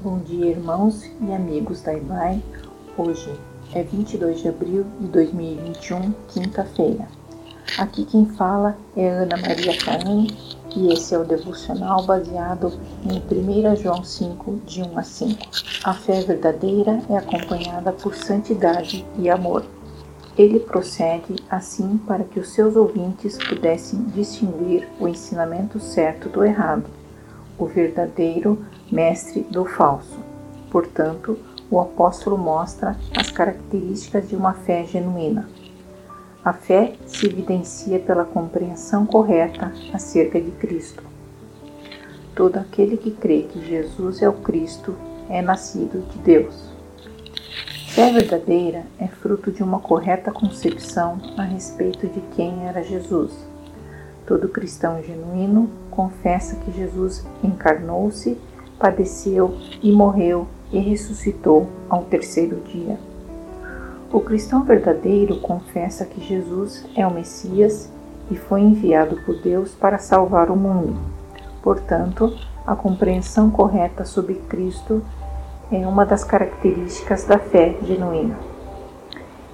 Bom dia, irmãos e amigos da IBAI. Hoje é 22 de abril de 2021, quinta-feira. Aqui quem fala é Ana Maria Caim e esse é o devocional baseado em 1 João 5, de 1 a 5. A fé verdadeira é acompanhada por santidade e amor. Ele procede assim para que os seus ouvintes pudessem distinguir o ensinamento certo do errado, o verdadeiro mestre do falso. Portanto, o apóstolo mostra as características de uma fé genuína. A fé se evidencia pela compreensão correta acerca de Cristo. Todo aquele que crê que Jesus é o Cristo é nascido de Deus. Fé verdadeira é fruto de uma correta concepção a respeito de quem era Jesus. Todo cristão genuíno confessa que Jesus encarnou-se, padeceu e morreu e ressuscitou ao terceiro dia. O cristão verdadeiro confessa que Jesus é o Messias e foi enviado por Deus para salvar o mundo. Portanto, a compreensão correta sobre Cristo é uma das características da fé genuína.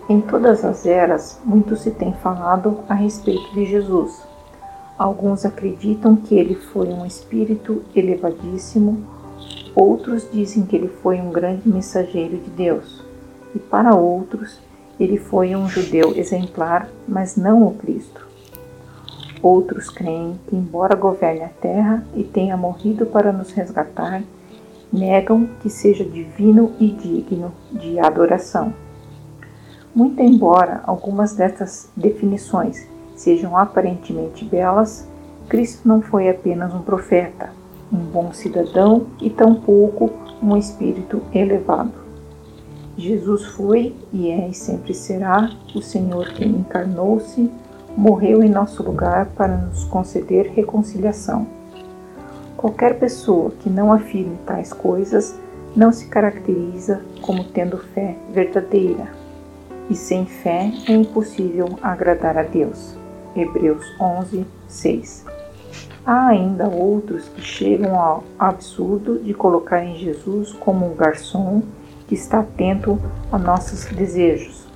Em todas as eras, muito se tem falado a respeito de Jesus. Alguns acreditam que ele foi um espírito elevadíssimo, outros dizem que ele foi um grande mensageiro de Deus, e para outros, ele foi um judeu exemplar, mas não o Cristo. Outros creem que, embora governe a terra e tenha morrido para nos resgatar, negam que seja divino e digno de adoração. Muito embora algumas destas definições sejam aparentemente belas, Cristo não foi apenas um profeta, um bom cidadão e tampouco um espírito elevado. Jesus foi e é e sempre será o Senhor que encarnou-se, morreu em nosso lugar para nos conceder reconciliação Qualquer pessoa que não afirme tais coisas não se caracteriza como tendo fé verdadeira. E sem fé é impossível agradar a Deus. Hebreus 11, 6. Há ainda outros que chegam ao absurdo de colocar em Jesus como um garçom que está atento a nossos desejos.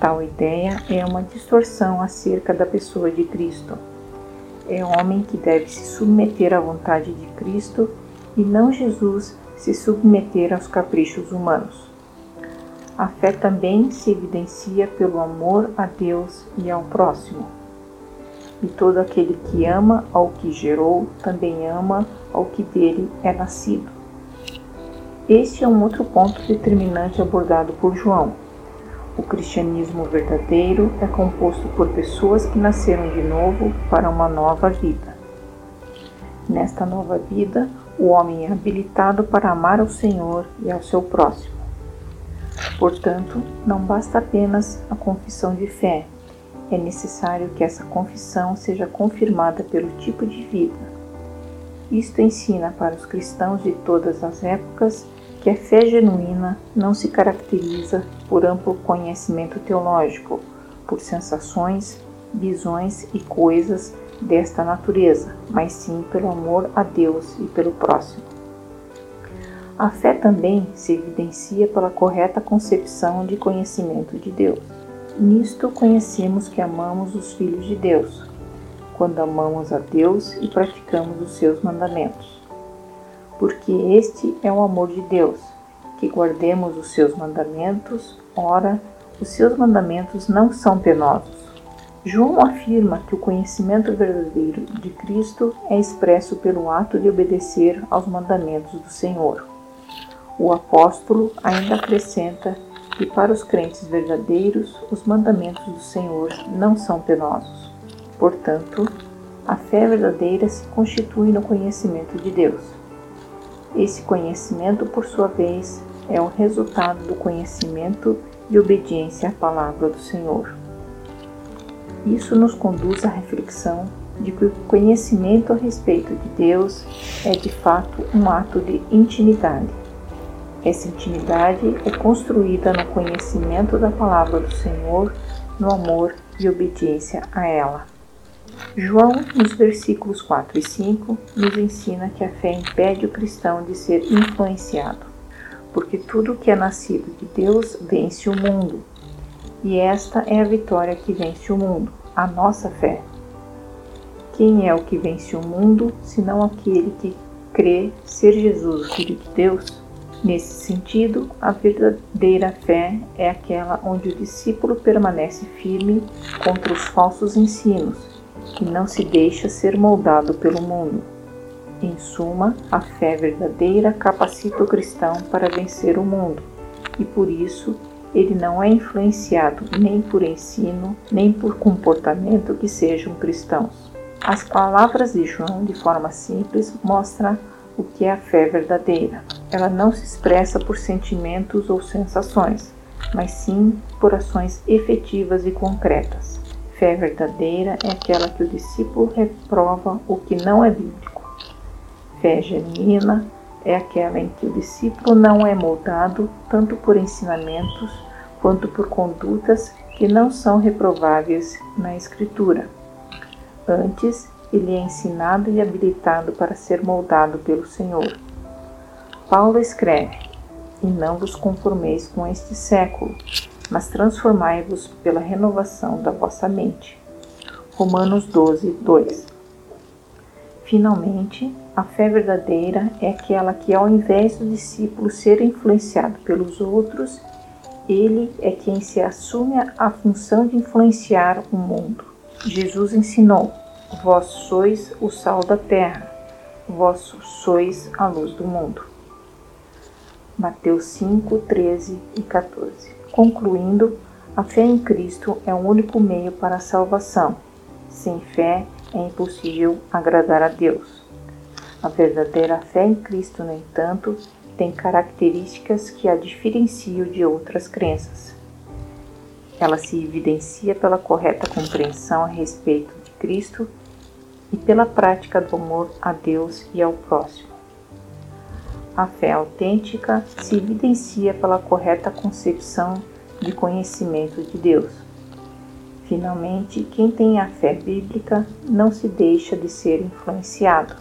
Tal ideia é uma distorção acerca da pessoa de Cristo é homem que deve se submeter à vontade de Cristo e não Jesus se submeter aos caprichos humanos. A fé também se evidencia pelo amor a Deus e ao próximo. E todo aquele que ama ao que gerou também ama ao que dele é nascido. Este é um outro ponto determinante abordado por João o cristianismo verdadeiro é composto por pessoas que nasceram de novo para uma nova vida. Nesta nova vida, o homem é habilitado para amar ao Senhor e ao seu próximo. Portanto, não basta apenas a confissão de fé, é necessário que essa confissão seja confirmada pelo tipo de vida. Isto ensina para os cristãos de todas as épocas que a fé genuína não se caracteriza por amplo conhecimento teológico, por sensações, visões e coisas desta natureza, mas sim pelo amor a Deus e pelo próximo. A fé também se evidencia pela correta concepção de conhecimento de Deus. Nisto conhecemos que amamos os filhos de Deus, quando amamos a Deus e praticamos os seus mandamentos porque este é o amor de Deus, que guardemos os seus mandamentos, ora, os seus mandamentos não são penosos. João afirma que o conhecimento verdadeiro de Cristo é expresso pelo ato de obedecer aos mandamentos do Senhor. O apóstolo ainda acrescenta que para os crentes verdadeiros os mandamentos do Senhor não são penosos. Portanto, a fé verdadeira se constitui no conhecimento de Deus. Esse conhecimento, por sua vez, é o resultado do conhecimento e obediência à palavra do Senhor. Isso nos conduz à reflexão de que o conhecimento a respeito de Deus é de fato um ato de intimidade. Essa intimidade é construída no conhecimento da palavra do Senhor, no amor e obediência a ela. João, nos versículos 4 e 5, nos ensina que a fé impede o cristão de ser influenciado, porque tudo que é nascido de Deus vence o mundo, e esta é a vitória que vence o mundo, a nossa fé. Quem é o que vence o mundo, senão aquele que crê ser Jesus o Filho de Deus? Nesse sentido, a verdadeira fé é aquela onde o discípulo permanece firme contra os falsos ensinos e não se deixa ser moldado pelo mundo. Em suma, a fé verdadeira capacita o cristão para vencer o mundo e por isso ele não é influenciado nem por ensino, nem por comportamento que sejam cristãos. As palavras de João, de forma simples, mostram o que é a fé verdadeira. Ela não se expressa por sentimentos ou sensações, mas sim por ações efetivas e concretas. Fé verdadeira é aquela que o discípulo reprova o que não é bíblico. Fé genuína é aquela em que o discípulo não é moldado tanto por ensinamentos quanto por condutas que não são reprováveis na Escritura. Antes, ele é ensinado e habilitado para ser moldado pelo Senhor. Paulo escreve: E não vos conformeis com este século, mas transformai-vos pela renovação da vossa mente. Romanos 12, 2. Finalmente, a fé verdadeira é aquela que, ao invés do discípulo ser influenciado pelos outros, ele é quem se assume a função de influenciar o mundo. Jesus ensinou: Vós sois o sal da terra, vós sois a luz do mundo. Mateus 5, 13 e 14. Concluindo, a fé em Cristo é o único meio para a salvação. Sem fé é impossível agradar a Deus. A verdadeira fé em Cristo, no entanto, tem características que a diferenciam de outras crenças. Ela se evidencia pela correta compreensão a respeito Cristo e pela prática do amor a Deus e ao próximo. A fé autêntica se evidencia pela correta concepção de conhecimento de Deus. Finalmente, quem tem a fé bíblica não se deixa de ser influenciado.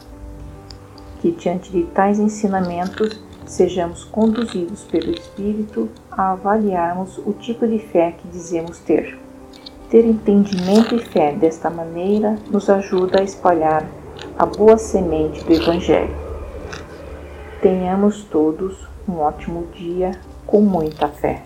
Que diante de tais ensinamentos sejamos conduzidos pelo Espírito a avaliarmos o tipo de fé que dizemos ter. Ter entendimento e fé desta maneira nos ajuda a espalhar a boa semente do Evangelho. Tenhamos todos um ótimo dia com muita fé.